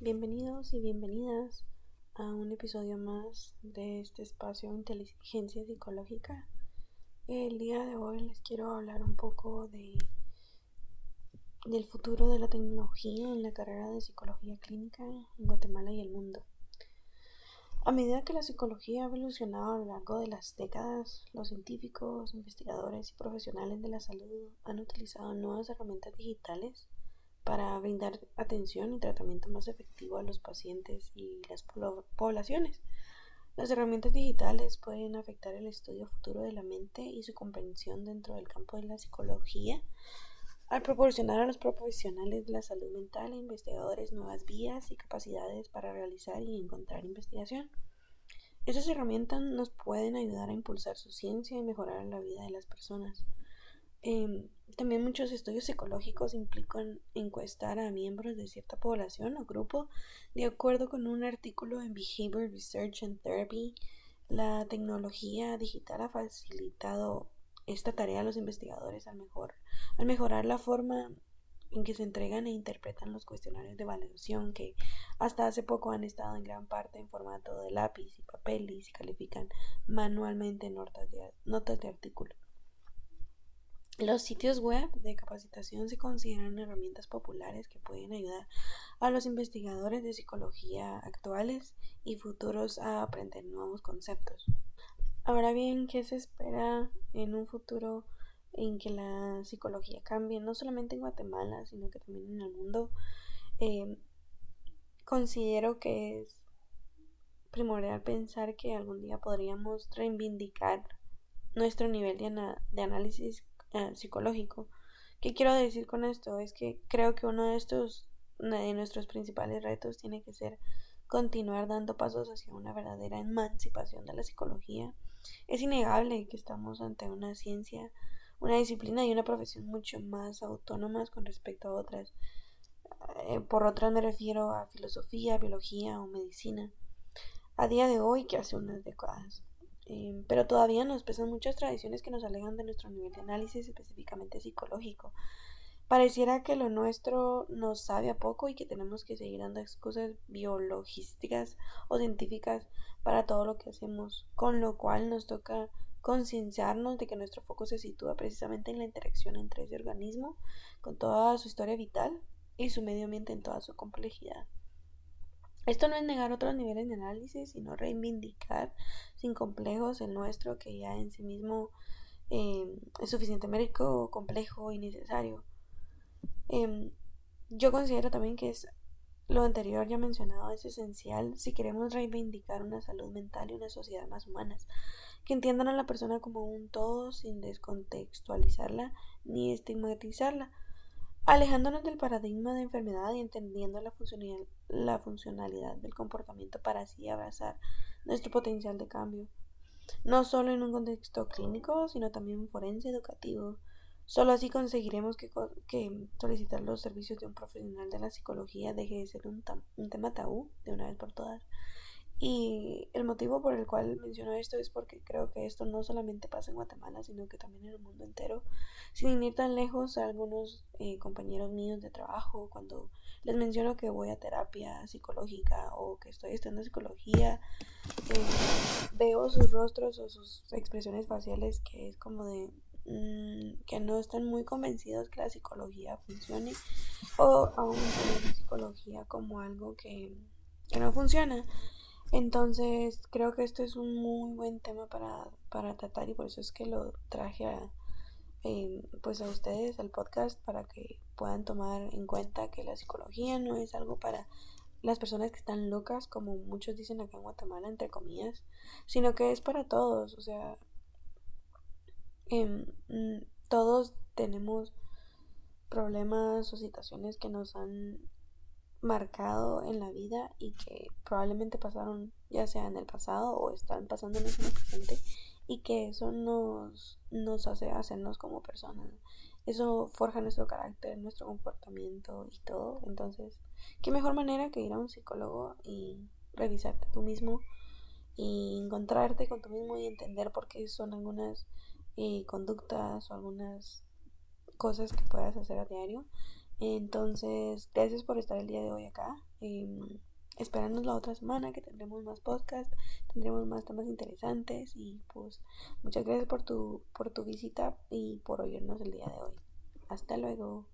Bienvenidos y bienvenidas a un episodio más de este espacio Inteligencia Psicológica. El día de hoy les quiero hablar un poco de del futuro de la tecnología en la carrera de psicología clínica en Guatemala y el mundo. A medida que la psicología ha evolucionado a lo largo de las décadas, los científicos, investigadores y profesionales de la salud han utilizado nuevas herramientas digitales para brindar atención y tratamiento más efectivo a los pacientes y las poblaciones. Las herramientas digitales pueden afectar el estudio futuro de la mente y su comprensión dentro del campo de la psicología al proporcionar a los profesionales de la salud mental e investigadores nuevas vías y capacidades para realizar y encontrar investigación. Estas herramientas nos pueden ayudar a impulsar su ciencia y mejorar la vida de las personas. Em, también muchos estudios psicológicos implican encuestar a miembros de cierta población o grupo. De acuerdo con un artículo en Behavior Research and Therapy, la tecnología digital ha facilitado esta tarea a los investigadores al, mejor, al mejorar la forma en que se entregan e interpretan los cuestionarios de evaluación que hasta hace poco han estado en gran parte en formato de lápiz y papel y se califican manualmente notas de, notas de artículo. Los sitios web de capacitación se consideran herramientas populares que pueden ayudar a los investigadores de psicología actuales y futuros a aprender nuevos conceptos. Ahora bien, ¿qué se espera en un futuro en que la psicología cambie, no solamente en Guatemala, sino que también en el mundo? Eh, considero que es primordial pensar que algún día podríamos reivindicar nuestro nivel de, de análisis eh, psicológico. ¿Qué quiero decir con esto? Es que creo que uno de estos, de nuestros principales retos tiene que ser continuar dando pasos hacia una verdadera emancipación de la psicología. Es innegable que estamos ante una ciencia, una disciplina y una profesión mucho más autónomas con respecto a otras. Eh, por otras me refiero a filosofía, biología o medicina. A día de hoy que hace unas décadas. Em, pero todavía nos pesan muchas tradiciones que nos alejan de nuestro nivel de análisis específicamente psicológico. Pareciera que lo nuestro nos sabe a poco y que tenemos que seguir dando excusas biologísticas o científicas para todo lo que hacemos, con lo cual nos toca concienciarnos de que nuestro foco se sitúa precisamente en la interacción entre ese organismo, con toda su historia vital y su medio ambiente en toda su complejidad. Esto no es negar otros niveles de análisis, sino reivindicar sin complejos el nuestro, que ya en sí mismo em, es suficientemente complejo y necesario. Em, yo considero también que es lo anterior ya mencionado es esencial si queremos reivindicar una salud mental y una sociedad más humanas, que entiendan a la persona como un todo sin descontextualizarla ni estigmatizarla alejándonos del paradigma de enfermedad y entendiendo la, la funcionalidad del comportamiento para así abrazar nuestro potencial de cambio, no solo en un contexto clínico, sino también forense educativo. Solo así conseguiremos que, solicitar los servicios de un profesional de la psicología deje de ser un tema tabú de una vez por todas. Y el motivo por el cual menciono esto es porque creo que esto no solamente pasa en Guatemala, sino que también en el mundo entero. Sin ir tan lejos, algunos eh, compañeros míos de trabajo, cuando les menciono que voy a terapia psicológica o que estoy estudiando psicología, eh, veo sus rostros o sus expresiones faciales que es como de mm, que no están muy convencidos que la psicología funcione o aún la psicología como algo que, que no funciona. Entonces creo que esto es un muy buen tema para, para tratar y por eso es que lo traje a, em, pues a ustedes al podcast para que puedan tomar en cuenta que la psicología no es algo para las personas que están locas, como muchos dicen acá en Guatemala, entre comillas, sino que es para todos, o sea, mm, todos tenemos problemas o situaciones que nos han marcado en la vida y que probablemente pasaron ya sea en el pasado o están pasando en el presente y que eso nos, nos hace hacernos como personas. Eso forja nuestro carácter, nuestro comportamiento y todo. Entonces, ¿qué mejor manera que ir a un psicólogo y revisarte tú mismo y encontrarte con tú mismo y entender por qué son algunas eh, conductas o algunas cosas que puedas hacer a diario Entonces, gracias por estar el día de hoy acá. Eh, espéranos la otra semana que tendremos más podcast, tendremos más temas interesantes y pues muchas gracias por tu, por tu visita y por oírnos el día de hoy. Hasta luego.